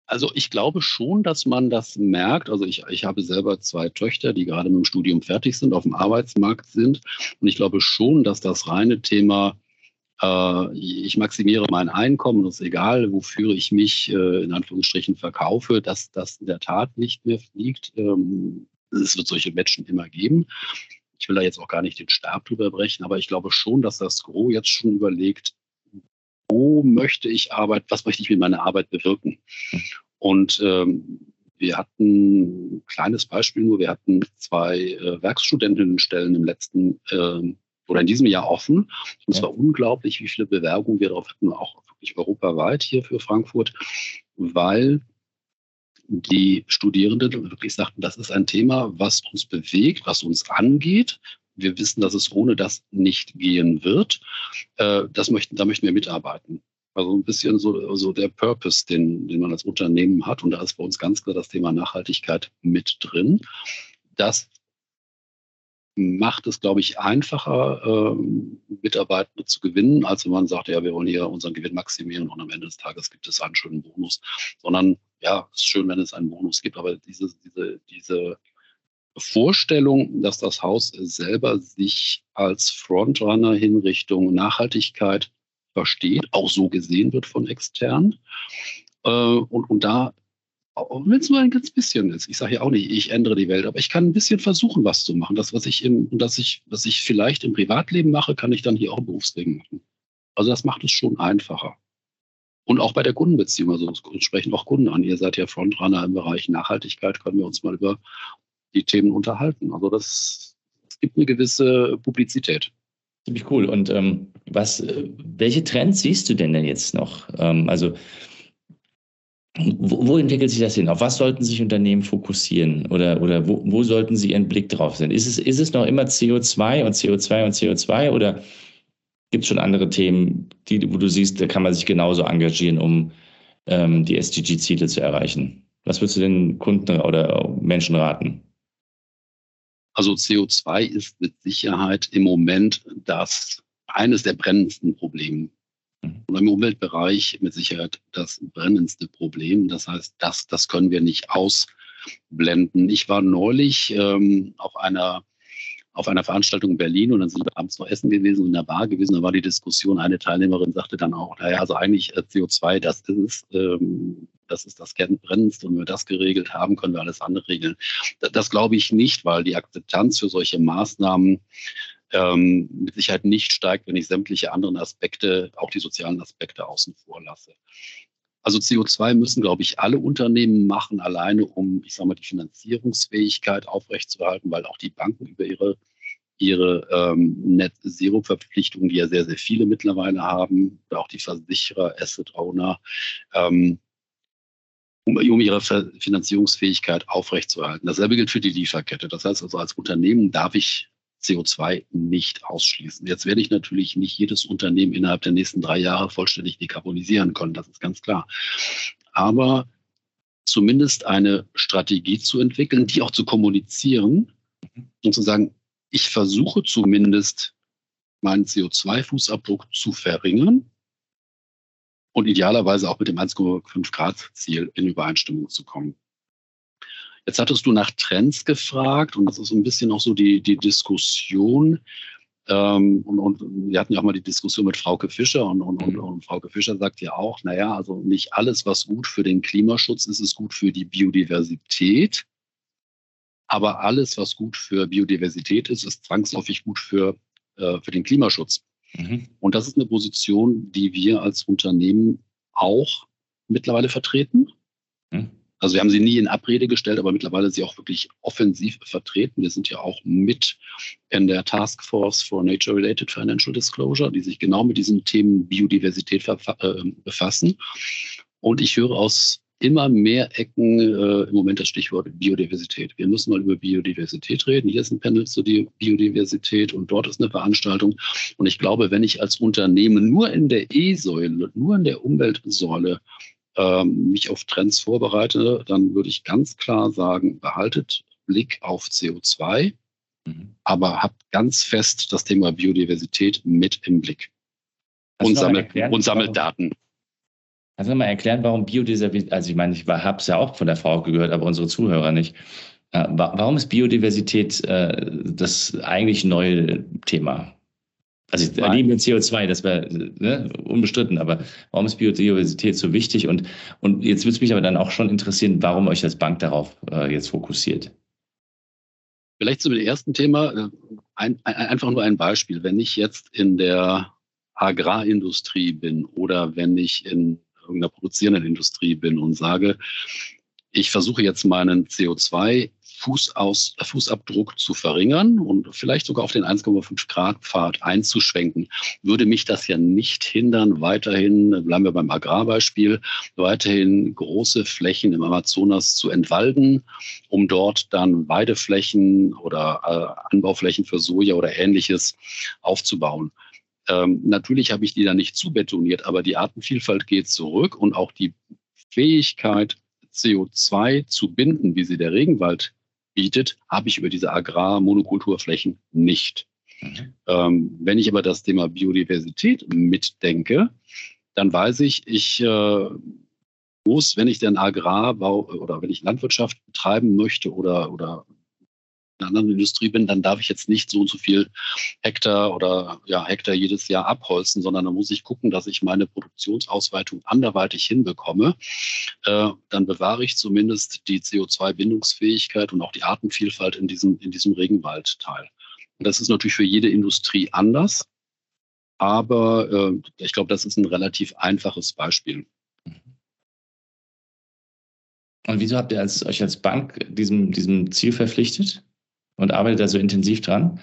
also ich glaube schon, dass man das merkt. Also ich, ich habe selber zwei Töchter, die gerade mit dem Studium fertig sind, auf dem Arbeitsmarkt sind. Und ich glaube schon, dass das reine Thema, äh, ich maximiere mein Einkommen, ist egal, wofür ich mich äh, in Anführungsstrichen verkaufe, dass das in der Tat nicht mehr fliegt. Ähm, es wird solche Menschen immer geben. Ich will da jetzt auch gar nicht den Stab drüber brechen, aber ich glaube schon, dass das Gros jetzt schon überlegt, wo möchte ich arbeiten, was möchte ich mit meiner Arbeit bewirken. Und ähm, wir hatten ein kleines Beispiel nur, wir hatten zwei äh, Werkstudentinnenstellen im letzten äh, oder in diesem Jahr offen. Und es war unglaublich, wie viele Bewerbungen wir darauf hatten, auch wirklich europaweit hier für Frankfurt, weil die Studierenden wirklich sagten, das ist ein Thema, was uns bewegt, was uns angeht, wir wissen, dass es ohne das nicht gehen wird. Äh, das möchten, da möchten wir mitarbeiten. Also ein bisschen so, so der Purpose, den, den man als Unternehmen hat. Und da ist bei uns ganz klar das Thema Nachhaltigkeit mit drin. Das macht es, glaube ich, einfacher, ähm, Mitarbeitende zu gewinnen, als wenn man sagt, ja, wir wollen hier unseren Gewinn maximieren und am Ende des Tages gibt es einen schönen Bonus. Sondern ja, es ist schön, wenn es einen Bonus gibt, aber diese, diese, diese Vorstellung, dass das Haus selber sich als Frontrunner in Richtung Nachhaltigkeit versteht, auch so gesehen wird von extern. Äh, und, und da, wenn es nur ein ganz bisschen ist, ich sage ja auch nicht, ich ändere die Welt, aber ich kann ein bisschen versuchen, was zu machen. Das, was ich im, das ich, was ich vielleicht im Privatleben mache, kann ich dann hier auch im Berufsleben machen. Also das macht es schon einfacher. Und auch bei der Kundenbeziehung, also sprechen auch Kunden an. Ihr seid ja Frontrunner im Bereich Nachhaltigkeit, können wir uns mal über die Themen unterhalten. Also das, es gibt eine gewisse Publizität. Ziemlich cool. Und ähm, was, äh, welche Trends siehst du denn denn jetzt noch? Ähm, also wo, wo, entwickelt sich das hin? Auf was sollten sich Unternehmen fokussieren? Oder, oder wo, wo sollten sie ihren Blick drauf sein? Ist es, ist es noch immer CO2 und CO2 und CO2 oder gibt es schon andere Themen, die, wo du siehst, da kann man sich genauso engagieren, um ähm, die SDG-Ziele zu erreichen? Was würdest du den Kunden oder Menschen raten? Also CO2 ist mit Sicherheit im Moment das eines der brennendsten Probleme. Mhm. Und im Umweltbereich mit Sicherheit das brennendste Problem. Das heißt, das, das können wir nicht ausblenden. Ich war neulich ähm, auf einer auf einer Veranstaltung in Berlin und dann sind wir abends noch essen gewesen und in der Bar gewesen. Da war die Diskussion, eine Teilnehmerin sagte dann auch, naja, also eigentlich äh, CO2, das ist es, ähm, das ist das Brennendste und wenn wir das geregelt haben, können wir alles andere regeln. Das, das glaube ich nicht, weil die Akzeptanz für solche Maßnahmen ähm, mit Sicherheit nicht steigt, wenn ich sämtliche anderen Aspekte, auch die sozialen Aspekte außen vor lasse. Also CO2 müssen, glaube ich, alle Unternehmen machen, alleine um, ich sage mal, die Finanzierungsfähigkeit aufrechtzuerhalten, weil auch die Banken über ihre, ihre ähm, Net-Zero-Verpflichtungen, die ja sehr, sehr viele mittlerweile haben, auch die Versicherer, Asset-Owner, ähm, um, um ihre Finanzierungsfähigkeit aufrechtzuerhalten. Dasselbe gilt für die Lieferkette. Das heißt also, als Unternehmen darf ich CO2 nicht ausschließen. Jetzt werde ich natürlich nicht jedes Unternehmen innerhalb der nächsten drei Jahre vollständig dekarbonisieren können, das ist ganz klar. Aber zumindest eine Strategie zu entwickeln, die auch zu kommunizieren und zu sagen, ich versuche zumindest meinen CO2-Fußabdruck zu verringern und idealerweise auch mit dem 1,5 Grad Ziel in Übereinstimmung zu kommen. Jetzt hattest du nach Trends gefragt und das ist ein bisschen auch so die, die Diskussion. Ähm, und, und wir hatten ja auch mal die Diskussion mit Frauke Fischer und, und, und, mhm. und Frauke Fischer sagt ja auch, naja, also nicht alles, was gut für den Klimaschutz ist, ist gut für die Biodiversität. Aber alles, was gut für Biodiversität ist, ist zwangsläufig gut für, äh, für den Klimaschutz. Mhm. Und das ist eine Position, die wir als Unternehmen auch mittlerweile vertreten. Mhm. Also wir haben sie nie in Abrede gestellt, aber mittlerweile sie auch wirklich offensiv vertreten. Wir sind ja auch mit in der Task Force for Nature-Related Financial Disclosure, die sich genau mit diesen Themen Biodiversität äh, befassen. Und ich höre aus immer mehr Ecken äh, im Moment das Stichwort Biodiversität. Wir müssen mal über Biodiversität reden. Hier ist ein Panel zur Biodiversität und dort ist eine Veranstaltung. Und ich glaube, wenn ich als Unternehmen nur in der E-Säule, nur in der Umweltsäule ähm, mich auf Trends vorbereite, dann würde ich ganz klar sagen, behaltet Blick auf CO2, mhm. aber habt ganz fest das Thema Biodiversität mit im Blick. und sammelt, und sammelt Daten. Kannst du mal erklären, warum Biodiversität, also ich meine, ich habe es ja auch von der Frau gehört, aber unsere Zuhörer nicht. Äh, warum ist Biodiversität äh, das eigentlich neue Thema? Also ich neben dem CO2, das wäre ne, unbestritten, aber warum ist Biodiversität so wichtig? Und, und jetzt würde es mich aber dann auch schon interessieren, warum euch als Bank darauf äh, jetzt fokussiert. Vielleicht zu dem ersten Thema, äh, ein, ein, einfach nur ein Beispiel. Wenn ich jetzt in der Agrarindustrie bin oder wenn ich in irgendeiner produzierenden Industrie bin und sage, ich versuche jetzt meinen CO2 Fußaus, Fußabdruck zu verringern und vielleicht sogar auf den 1,5 Grad Pfad einzuschwenken, würde mich das ja nicht hindern, weiterhin, bleiben wir beim Agrarbeispiel, weiterhin große Flächen im Amazonas zu entwalden, um dort dann Weideflächen oder äh, Anbauflächen für Soja oder ähnliches aufzubauen. Ähm, natürlich habe ich die da nicht zubetoniert, aber die Artenvielfalt geht zurück und auch die Fähigkeit, CO2 zu binden, wie sie der Regenwald bietet, habe ich über diese Agrarmonokulturflächen nicht. Mhm. Ähm, wenn ich aber das Thema Biodiversität mitdenke, dann weiß ich, ich äh, muss, wenn ich denn Agrarbau oder wenn ich Landwirtschaft betreiben möchte oder, oder einer anderen Industrie bin, dann darf ich jetzt nicht so und so viel Hektar oder ja, Hektar jedes Jahr abholzen, sondern da muss ich gucken, dass ich meine Produktionsausweitung anderweitig hinbekomme. Äh, dann bewahre ich zumindest die CO2-Bindungsfähigkeit und auch die Artenvielfalt in diesem, in diesem Regenwaldteil. Und das ist natürlich für jede Industrie anders. Aber äh, ich glaube, das ist ein relativ einfaches Beispiel. Und wieso habt ihr als, euch als Bank diesem, diesem Ziel verpflichtet? Und arbeitet da so intensiv dran?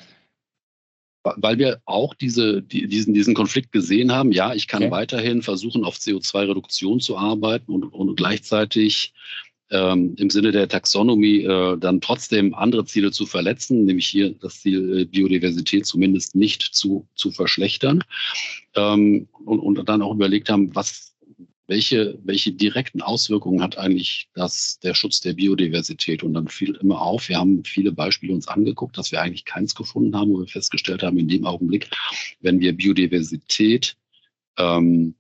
Weil wir auch diese, die, diesen, diesen Konflikt gesehen haben. Ja, ich kann okay. weiterhin versuchen, auf CO2-Reduktion zu arbeiten und, und gleichzeitig ähm, im Sinne der Taxonomie äh, dann trotzdem andere Ziele zu verletzen, nämlich hier das Ziel äh, Biodiversität zumindest nicht zu, zu verschlechtern. Ähm, und, und dann auch überlegt haben, was welche, welche direkten Auswirkungen hat eigentlich das, der Schutz der Biodiversität? Und dann fiel immer auf, wir haben viele Beispiele uns angeguckt, dass wir eigentlich keins gefunden haben, wo wir festgestellt haben, in dem Augenblick, wenn wir Biodiversität ähm,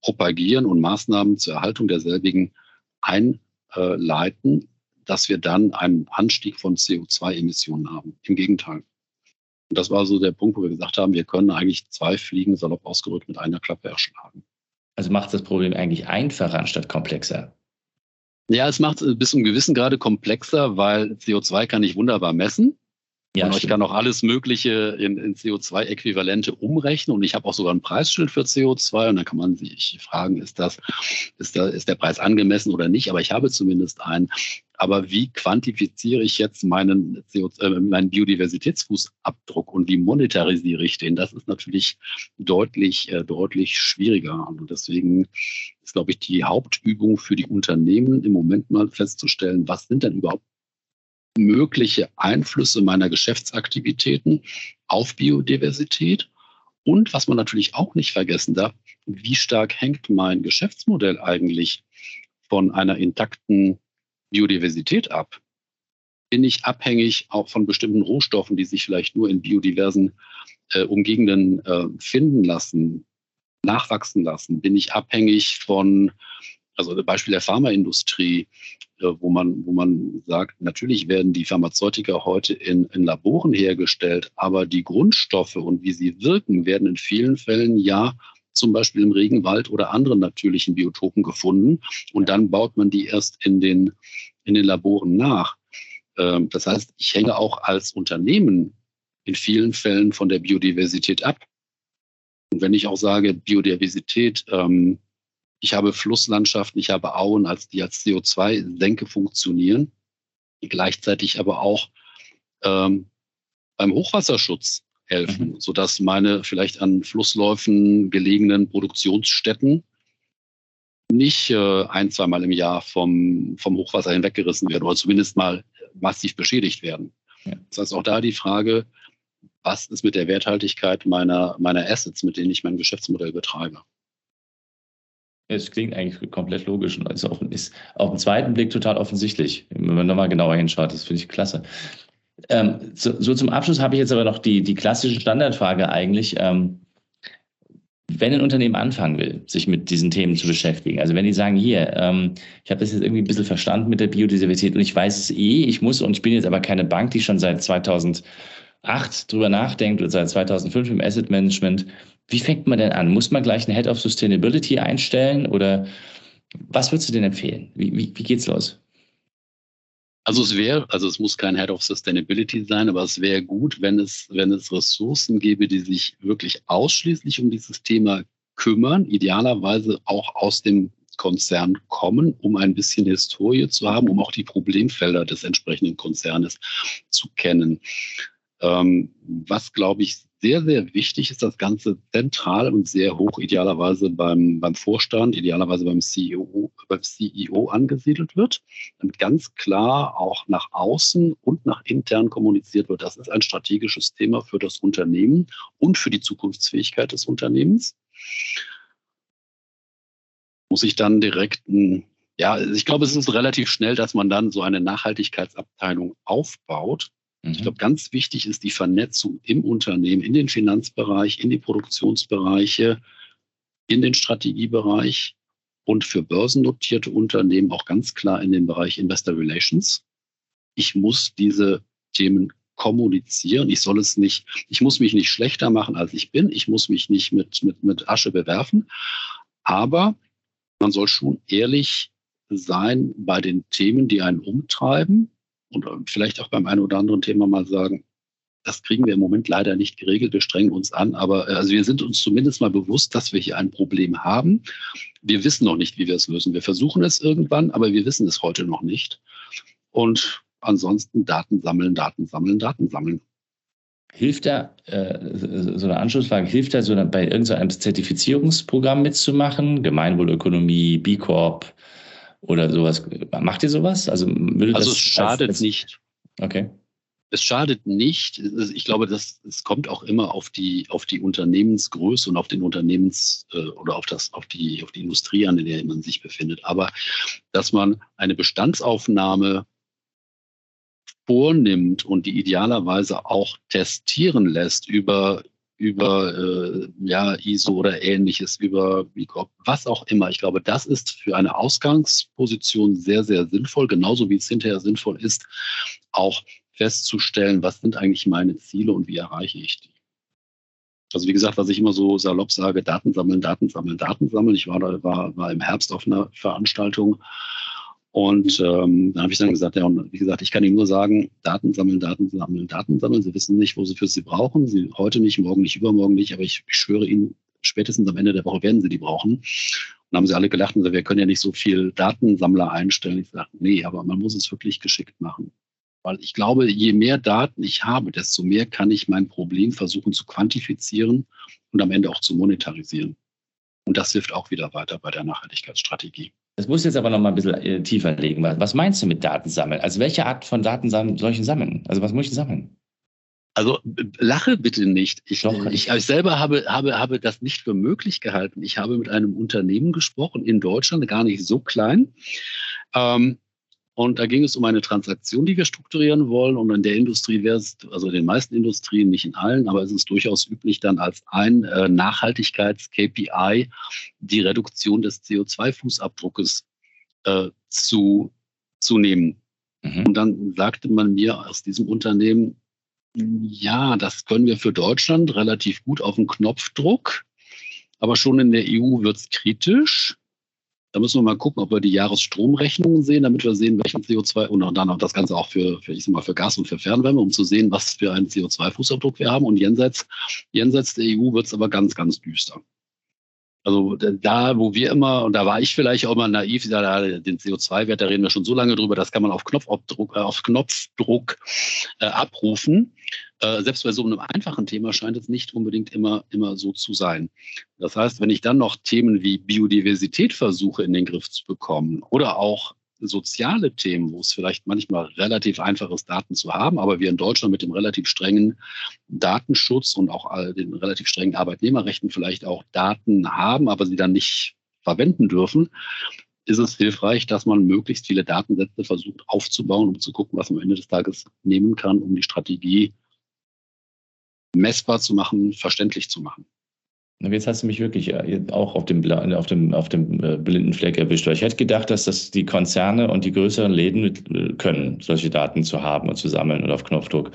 propagieren und Maßnahmen zur Erhaltung derselbigen einleiten, dass wir dann einen Anstieg von CO2-Emissionen haben. Im Gegenteil. Und das war so der Punkt, wo wir gesagt haben, wir können eigentlich zwei Fliegen, salopp ausgedrückt, mit einer Klappe erschlagen. Also macht das Problem eigentlich einfacher anstatt komplexer? Ja, es macht es bis zum gewissen Grade komplexer, weil CO2 kann ich wunderbar messen. Ja, und ich kann auch alles Mögliche in, in CO2-Äquivalente umrechnen und ich habe auch sogar ein Preisschild für CO2 und dann kann man sich fragen, ist das, ist, da, ist der Preis angemessen oder nicht? Aber ich habe zumindest einen. Aber wie quantifiziere ich jetzt meinen, CO, äh, meinen Biodiversitätsfußabdruck und wie monetarisiere ich den? Das ist natürlich deutlich, äh, deutlich schwieriger. Und deswegen ist, glaube ich, die Hauptübung für die Unternehmen im Moment mal festzustellen, was sind denn überhaupt mögliche Einflüsse meiner Geschäftsaktivitäten auf Biodiversität. Und was man natürlich auch nicht vergessen darf, wie stark hängt mein Geschäftsmodell eigentlich von einer intakten Biodiversität ab? Bin ich abhängig auch von bestimmten Rohstoffen, die sich vielleicht nur in biodiversen äh, Umgegenden äh, finden lassen, nachwachsen lassen? Bin ich abhängig von Also Beispiel der Pharmaindustrie, äh, wo man, wo man sagt, natürlich werden die Pharmazeutika heute in, in Laboren hergestellt, aber die Grundstoffe und wie sie wirken, werden in vielen Fällen ja zum Beispiel im Regenwald oder anderen natürlichen Biotopen gefunden. Und dann baut man die erst in den, in den Laboren nach. Ähm, das heißt, ich hänge auch als Unternehmen in vielen Fällen von der Biodiversität ab. Und wenn ich auch sage, Biodiversität, ähm, ich habe Flusslandschaften, ich habe Auen, als die als CO2-Senke funktionieren, gleichzeitig aber auch ähm, beim Hochwasserschutz helfen, mhm. sodass meine vielleicht an Flussläufen gelegenen Produktionsstätten nicht äh, ein, zweimal im Jahr vom, vom Hochwasser hinweggerissen werden oder zumindest mal massiv beschädigt werden. Ja. Das heißt auch da die Frage, was ist mit der Werthaltigkeit meiner, meiner Assets, mit denen ich mein Geschäftsmodell betreibe? Es klingt eigentlich komplett logisch und ist auch, ist auf den zweiten Blick total offensichtlich, wenn man nochmal genauer hinschaut. Das finde ich klasse. Ähm, so, so, zum Abschluss habe ich jetzt aber noch die, die klassische Standardfrage eigentlich. Ähm, wenn ein Unternehmen anfangen will, sich mit diesen Themen zu beschäftigen, also wenn die sagen, hier, ähm, ich habe das jetzt irgendwie ein bisschen verstanden mit der Biodiversität und ich weiß es eh, ich muss und ich bin jetzt aber keine Bank, die schon seit 2008 drüber nachdenkt oder seit 2005 im Asset Management. Wie fängt man denn an? Muss man gleich eine Head of Sustainability einstellen oder was würdest du denn empfehlen? Wie, wie, wie geht's los? Also es wäre, also es muss kein Head of Sustainability sein, aber es wäre gut, wenn es, wenn es Ressourcen gäbe, die sich wirklich ausschließlich um dieses Thema kümmern, idealerweise auch aus dem Konzern kommen, um ein bisschen Historie zu haben, um auch die Problemfelder des entsprechenden Konzernes zu kennen. Ähm, was, glaube ich, sehr, sehr wichtig ist, das Ganze zentral und sehr hoch idealerweise beim, beim Vorstand, idealerweise beim CEO, beim CEO angesiedelt wird, damit ganz klar auch nach außen und nach intern kommuniziert wird. Das ist ein strategisches Thema für das Unternehmen und für die Zukunftsfähigkeit des Unternehmens. Muss ich dann direkt ein ja, ich glaube, es ist relativ schnell, dass man dann so eine Nachhaltigkeitsabteilung aufbaut. Ich glaube, mhm. ganz wichtig ist die Vernetzung im Unternehmen, in den Finanzbereich, in die Produktionsbereiche, in den Strategiebereich und für börsennotierte Unternehmen auch ganz klar in den Bereich Investor Relations. Ich muss diese Themen kommunizieren. Ich soll es nicht, ich muss mich nicht schlechter machen, als ich bin. Ich muss mich nicht mit, mit, mit Asche bewerfen. Aber man soll schon ehrlich sein bei den Themen, die einen umtreiben und vielleicht auch beim einen oder anderen Thema mal sagen, das kriegen wir im Moment leider nicht geregelt. Wir strengen uns an, aber äh, also wir sind uns zumindest mal bewusst, dass wir hier ein Problem haben. Wir wissen noch nicht, wie wir es lösen. Wir versuchen es irgendwann, aber wir wissen es heute noch nicht. Und ansonsten Daten sammeln, Daten sammeln, Daten sammeln. Hilft da, äh, so eine Anschlussfrage, hilft da so eine, bei irgendeinem Zertifizierungsprogramm mitzumachen? Gemeinwohlökonomie, B Corp, oder sowas. Macht ihr sowas? Also, also es schadet als, als, nicht. Okay. Es schadet nicht. Ich glaube, das, es kommt auch immer auf die, auf die Unternehmensgröße und auf den Unternehmens- äh, oder auf, das, auf, die, auf die Industrie an, in der man sich befindet. Aber dass man eine Bestandsaufnahme vornimmt und die idealerweise auch testieren lässt über über äh, ja, ISO oder ähnliches, über VCOP, was auch immer. Ich glaube, das ist für eine Ausgangsposition sehr, sehr sinnvoll, genauso wie es hinterher sinnvoll ist, auch festzustellen, was sind eigentlich meine Ziele und wie erreiche ich die. Also wie gesagt, was ich immer so salopp sage, Daten sammeln, Daten sammeln, Daten sammeln. Ich war war, war im Herbst auf einer Veranstaltung und ähm, da habe ich dann gesagt, ja, und wie gesagt, ich kann Ihnen nur sagen, Daten sammeln, Daten sammeln, Daten sammeln. Sie wissen nicht, wo Sie für sie brauchen. Sie heute nicht, morgen nicht, übermorgen nicht, aber ich, ich schwöre Ihnen, spätestens am Ende der Woche werden Sie die brauchen. Und dann haben sie alle gelacht und gesagt, wir können ja nicht so viel Datensammler einstellen. Ich sage, nee, aber man muss es wirklich geschickt machen. Weil ich glaube, je mehr Daten ich habe, desto mehr kann ich mein Problem versuchen zu quantifizieren und am Ende auch zu monetarisieren. Und das hilft auch wieder weiter bei der Nachhaltigkeitsstrategie. Das muss jetzt aber noch mal ein bisschen äh, tiefer legen. Was meinst du mit Datensammeln? Also welche Art von Daten soll ich sammeln? Also was muss ich sammeln? Also lache bitte nicht. Ich, Doch, ich, ich selber habe, habe, habe das nicht für möglich gehalten. Ich habe mit einem Unternehmen gesprochen in Deutschland, gar nicht so klein. Ähm, Und da ging es um eine Transaktion, die wir strukturieren wollen. Und in der Industrie wäre es, also in den meisten Industrien, nicht in allen, aber es ist durchaus üblich, dann als ein äh, Nachhaltigkeits-KPI die Reduktion des CO2-Fußabdruckes äh, zu, zu nehmen. Mhm. Und dann sagte man mir aus diesem Unternehmen, ja, das können wir für Deutschland relativ gut auf den Knopfdruck, aber schon in der EU wird es kritisch. Da müssen wir mal gucken, ob wir die Jahresstromrechnungen sehen, damit wir sehen, welchen CO2 und dann auch das Ganze auch für, für, ich sag mal, für Gas und für Fernwärme, um zu sehen, was für einen CO2-Fußabdruck wir haben. Und jenseits, jenseits der EU wird es aber ganz, ganz düster. Also da, wo wir immer, und da war ich vielleicht auch mal naiv, da, den CO2-Wert, da reden wir schon so lange drüber, das kann man auf Knopfdruck, äh, auf Knopfdruck äh, abrufen. Äh, selbst bei so einem einfachen Thema scheint es nicht unbedingt immer, immer so zu sein. Das heißt, wenn ich dann noch Themen wie Biodiversität versuche in den Griff zu bekommen oder auch soziale Themen, wo es vielleicht manchmal relativ einfach ist, Daten zu haben, aber wir in Deutschland mit dem relativ strengen Datenschutz und auch den relativ strengen Arbeitnehmerrechten vielleicht auch Daten haben, aber sie dann nicht verwenden dürfen, ist es hilfreich, dass man möglichst viele Datensätze versucht aufzubauen, um zu gucken, was man am Ende des Tages nehmen kann, um die Strategie messbar zu machen, verständlich zu machen. Jetzt hast du mich wirklich äh, auch auf dem, auf dem, auf dem äh, blinden Fleck erwischt. Ich hätte gedacht, dass das die Konzerne und die größeren Läden äh, können, solche Daten zu haben und zu sammeln und auf Knopfdruck.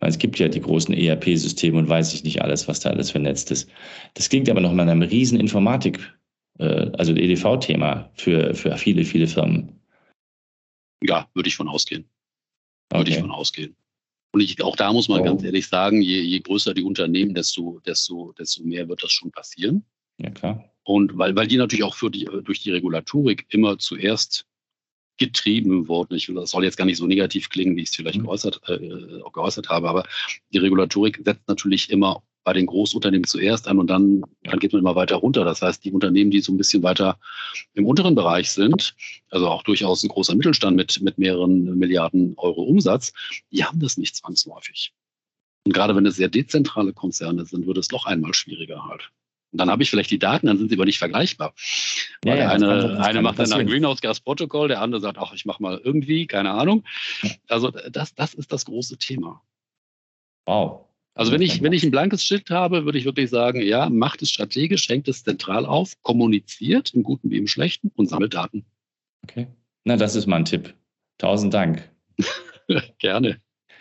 Meine, es gibt ja die großen ERP-Systeme und weiß ich nicht alles, was da alles vernetzt ist. Das klingt aber noch mal einem riesen Informatik, also EDV-Thema für, für viele, viele Firmen. Ja, würde ich von ausgehen. Würde okay. ich von ausgehen. Und ich, auch da muss man oh. ganz ehrlich sagen, je, je größer die Unternehmen, desto, desto, desto mehr wird das schon passieren. Ja, klar. Und weil, weil die natürlich auch die, durch die Regulatorik immer zuerst getrieben wurden. Ich will, das soll jetzt gar nicht so negativ klingen, wie ich es vielleicht mhm. geäußert, äh, geäußert habe, aber die Regulatorik setzt natürlich immer bei den Großunternehmen zuerst an und dann, dann geht man immer weiter runter. Das heißt, die Unternehmen, die so ein bisschen weiter im unteren Bereich sind, also auch durchaus ein großer Mittelstand mit, mit mehreren Milliarden Euro Umsatz, die haben das nicht zwangsläufig. Und gerade wenn es sehr dezentrale Konzerne sind, wird es doch einmal schwieriger halt. Und dann habe ich vielleicht die Daten, dann sind sie aber nicht vergleichbar. Weil ja, ja, der eine, eine macht dann ein Greenhouse-Gas-Protokoll, der andere sagt, ach, ich mache mal irgendwie, keine Ahnung. Also das, das ist das große Thema. Wow. Also wenn ich, wenn ich ein blankes Schild habe, würde ich wirklich sagen, ja, macht es strategisch, hängt es zentral auf, kommuniziert im Guten wie im Schlechten und sammelt Daten. Okay. Na, das ist mein Tipp. Tausend Dank. *laughs* gerne.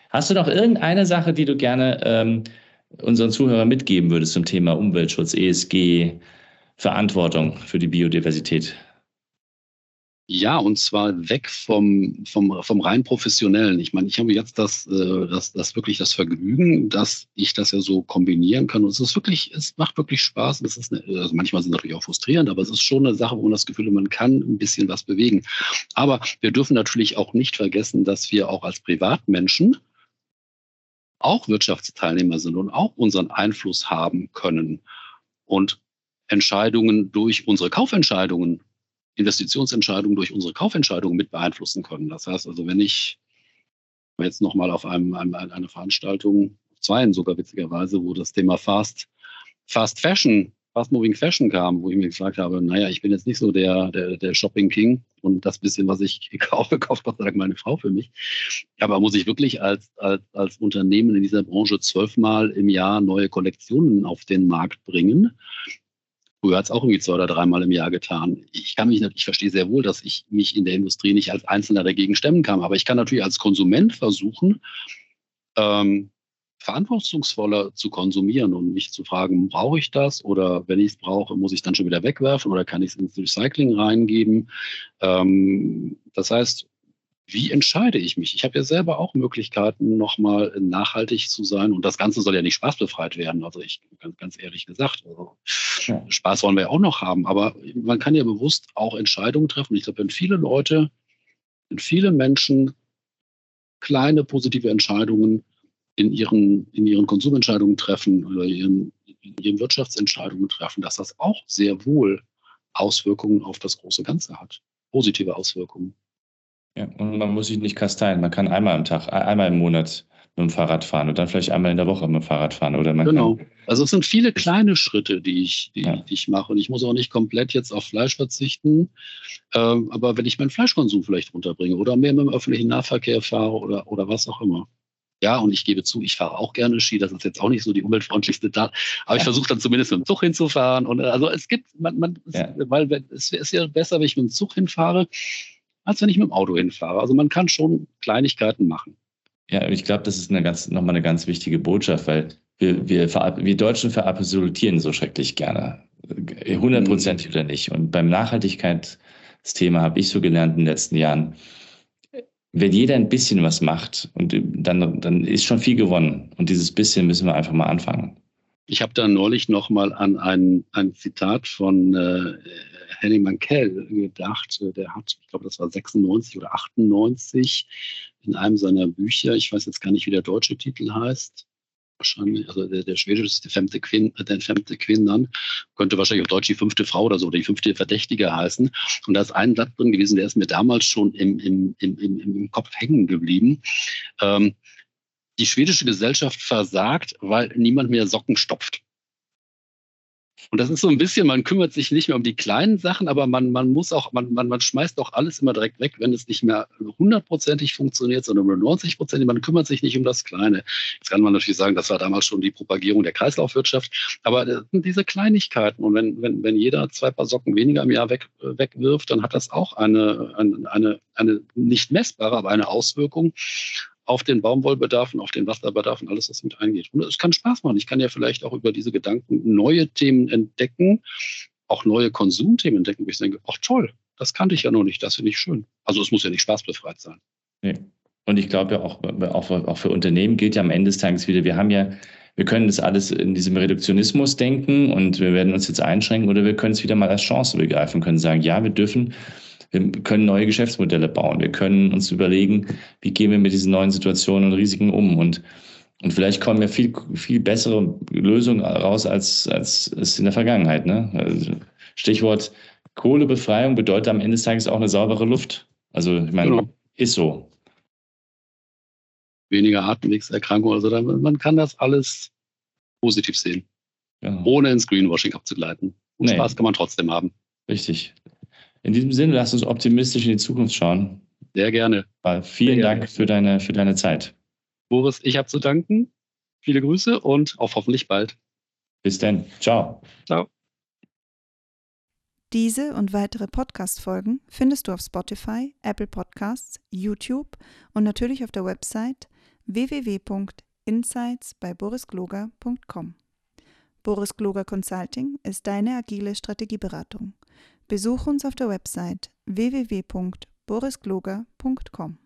Hast du noch irgendeine Sache, die du gerne ähm, unseren Zuhörern mitgeben würdest zum Thema Umweltschutz, ESG, Verantwortung für die Biodiversität? Ja, und zwar weg vom, vom, vom rein professionellen. Ich meine, ich habe jetzt das, äh, das, das wirklich das Vergnügen, dass ich das ja so kombinieren kann. Und es ist wirklich, es macht wirklich Spaß. Es ist eine, also manchmal sind es natürlich auch frustrierend, aber es ist schon eine Sache, wo man das Gefühl hat, man kann ein bisschen was bewegen. Aber wir dürfen natürlich auch nicht vergessen, dass wir auch als Privatmenschen auch Wirtschaftsteilnehmer sind und auch unseren Einfluss haben können. Und Entscheidungen durch unsere Kaufentscheidungen Investitionsentscheidungen durch unsere Kaufentscheidungen mit beeinflussen können. Das heißt also, wenn ich jetzt nochmal auf einem, einem, eine Veranstaltung, zweien sogar witzigerweise, wo das Thema Fast, Fast Fashion, Fast Moving Fashion kam, wo ich mir gesagt habe, naja, ich bin jetzt nicht so der, der, der Shopping King und das bisschen, was ich *laughs* kaufe, kauft Gott sei Dank meine Frau für mich. Aber muss ich wirklich als, als, als Unternehmen in dieser Branche zwölfmal im Jahr neue Kollektionen auf den Markt bringen? Früher hat es auch irgendwie zwei oder dreimal im Jahr getan. Ich kann mich, ich verstehe sehr wohl, dass ich mich in der Industrie nicht als Einzelner dagegen stemmen kann, aber ich kann natürlich als Konsument versuchen, ähm, verantwortungsvoller zu konsumieren und nicht zu fragen, brauche ich das oder wenn ich es brauche, muss ich dann schon wieder wegwerfen oder kann ich es ins Recycling reingeben. Ähm, das heißt, wie entscheide ich mich? Ich habe ja selber auch Möglichkeiten, nochmal nachhaltig zu sein. Und das Ganze soll ja nicht spaßbefreit werden. Also ich, ganz, ganz ehrlich gesagt, also ja. Spaß wollen wir ja auch noch haben. Aber man kann ja bewusst auch Entscheidungen treffen. Ich glaube, wenn viele Leute, wenn viele Menschen kleine positive Entscheidungen in ihren, in ihren Konsumentscheidungen treffen oder ihren, in ihren Wirtschaftsentscheidungen treffen, dass das auch sehr wohl Auswirkungen auf das große Ganze hat. Positive Auswirkungen. Ja, und man muss sich nicht kasteien. Man kann einmal am Tag, einmal im Monat mit dem Fahrrad fahren und dann vielleicht einmal in der Woche mit dem Fahrrad fahren. Oder genau. Also es sind viele kleine Schritte, die ich, die, ja. die, ich mache. Und ich muss auch nicht komplett jetzt auf Fleisch verzichten. Ähm, aber wenn ich meinen Fleischkonsum vielleicht runterbringe oder mehr mit dem öffentlichen Nahverkehr fahre oder, oder was auch immer. Ja, und ich gebe zu, ich fahre auch gerne Ski. Das ist jetzt auch nicht so die umweltfreundlichste Tat. Aber ja. ich versuche dann zumindest mit dem Zug hinzufahren. Und also es gibt, man, man, ja. weil es ist ja besser, wenn ich mit dem Zug hinfahre, als wenn ich mit dem Auto hinfahre. Also man kann schon Kleinigkeiten machen. Ja, ich glaube, das ist eine ganz, nochmal eine ganz wichtige Botschaft, weil wir, wir, wir Deutschen verabsolutieren so schrecklich gerne. Hundertprozentig mhm. oder nicht. Und beim Nachhaltigkeitsthema habe ich so gelernt in den letzten Jahren, wenn jeder ein bisschen was macht, und dann, dann ist schon viel gewonnen. Und dieses bisschen müssen wir einfach mal anfangen. Ich habe da neulich noch mal an ein, ein Zitat von äh, Henning Mankell gedacht. Der hat, ich glaube, das war 96 oder 98 in einem seiner Bücher, ich weiß jetzt gar nicht, wie der deutsche Titel heißt, wahrscheinlich, also der, der schwedische ist die femte, Quin, äh, der femte Quinnan, könnte wahrscheinlich auf Deutsch die fünfte Frau oder so, oder die fünfte Verdächtige heißen. Und da ist ein Blatt drin gewesen, der ist mir damals schon im, im, im, im, im Kopf hängen geblieben. Ähm, die schwedische Gesellschaft versagt, weil niemand mehr Socken stopft. Und das ist so ein bisschen, man kümmert sich nicht mehr um die kleinen Sachen, aber man, man muss auch, man, man, man schmeißt auch alles immer direkt weg, wenn es nicht mehr hundertprozentig funktioniert, sondern nur 90 Prozent. Man kümmert sich nicht um das Kleine. Jetzt kann man natürlich sagen, das war damals schon die Propagierung der Kreislaufwirtschaft, aber das sind diese Kleinigkeiten. Und wenn, wenn, wenn jeder zwei Paar Socken weniger im Jahr weg, wegwirft, dann hat das auch eine, eine, eine, eine nicht messbare, aber eine Auswirkung auf den Baumwollbedarf und auf den Wasserbedarf und alles, was mit eingeht. Und es kann Spaß machen. Ich kann ja vielleicht auch über diese Gedanken neue Themen entdecken, auch neue Konsumthemen entdecken, wo ich denke, ach toll, das kannte ich ja noch nicht, das finde ich schön. Also es muss ja nicht spaßbefreit sein. Nee. Und ich glaube ja auch, auch, auch für Unternehmen gilt ja am Ende des Tages wieder, wir haben ja, wir können das alles in diesem Reduktionismus denken und wir werden uns jetzt einschränken oder wir können es wieder mal als Chance begreifen, können sagen, ja, wir dürfen wir können neue Geschäftsmodelle bauen. Wir können uns überlegen, wie gehen wir mit diesen neuen Situationen und Risiken um. Und, und vielleicht kommen ja viel, viel bessere Lösungen raus, als, als es in der Vergangenheit. Ne? Also Stichwort Kohlebefreiung bedeutet am Ende des Tages auch eine saubere Luft. Also, ich meine, genau. ist so. Weniger Atemwegserkrankungen. Also, man kann das alles positiv sehen. Ja. Ohne ins Greenwashing abzugleiten. Und nee. Spaß kann man trotzdem haben. Richtig. In diesem Sinne, lass uns optimistisch in die Zukunft schauen. Sehr gerne. Vielen Sehr Dank gerne. Für, deine, für deine Zeit. Boris, ich habe zu danken. Viele Grüße und auf hoffentlich bald. Bis dann. Ciao. Ciao. Diese und weitere Podcast-Folgen findest du auf Spotify, Apple Podcasts, YouTube und natürlich auf der Website www.insights bei borisgloger.com. Boris Gloger Consulting ist deine agile Strategieberatung. Besuch uns auf der Website www.borisgloger.com.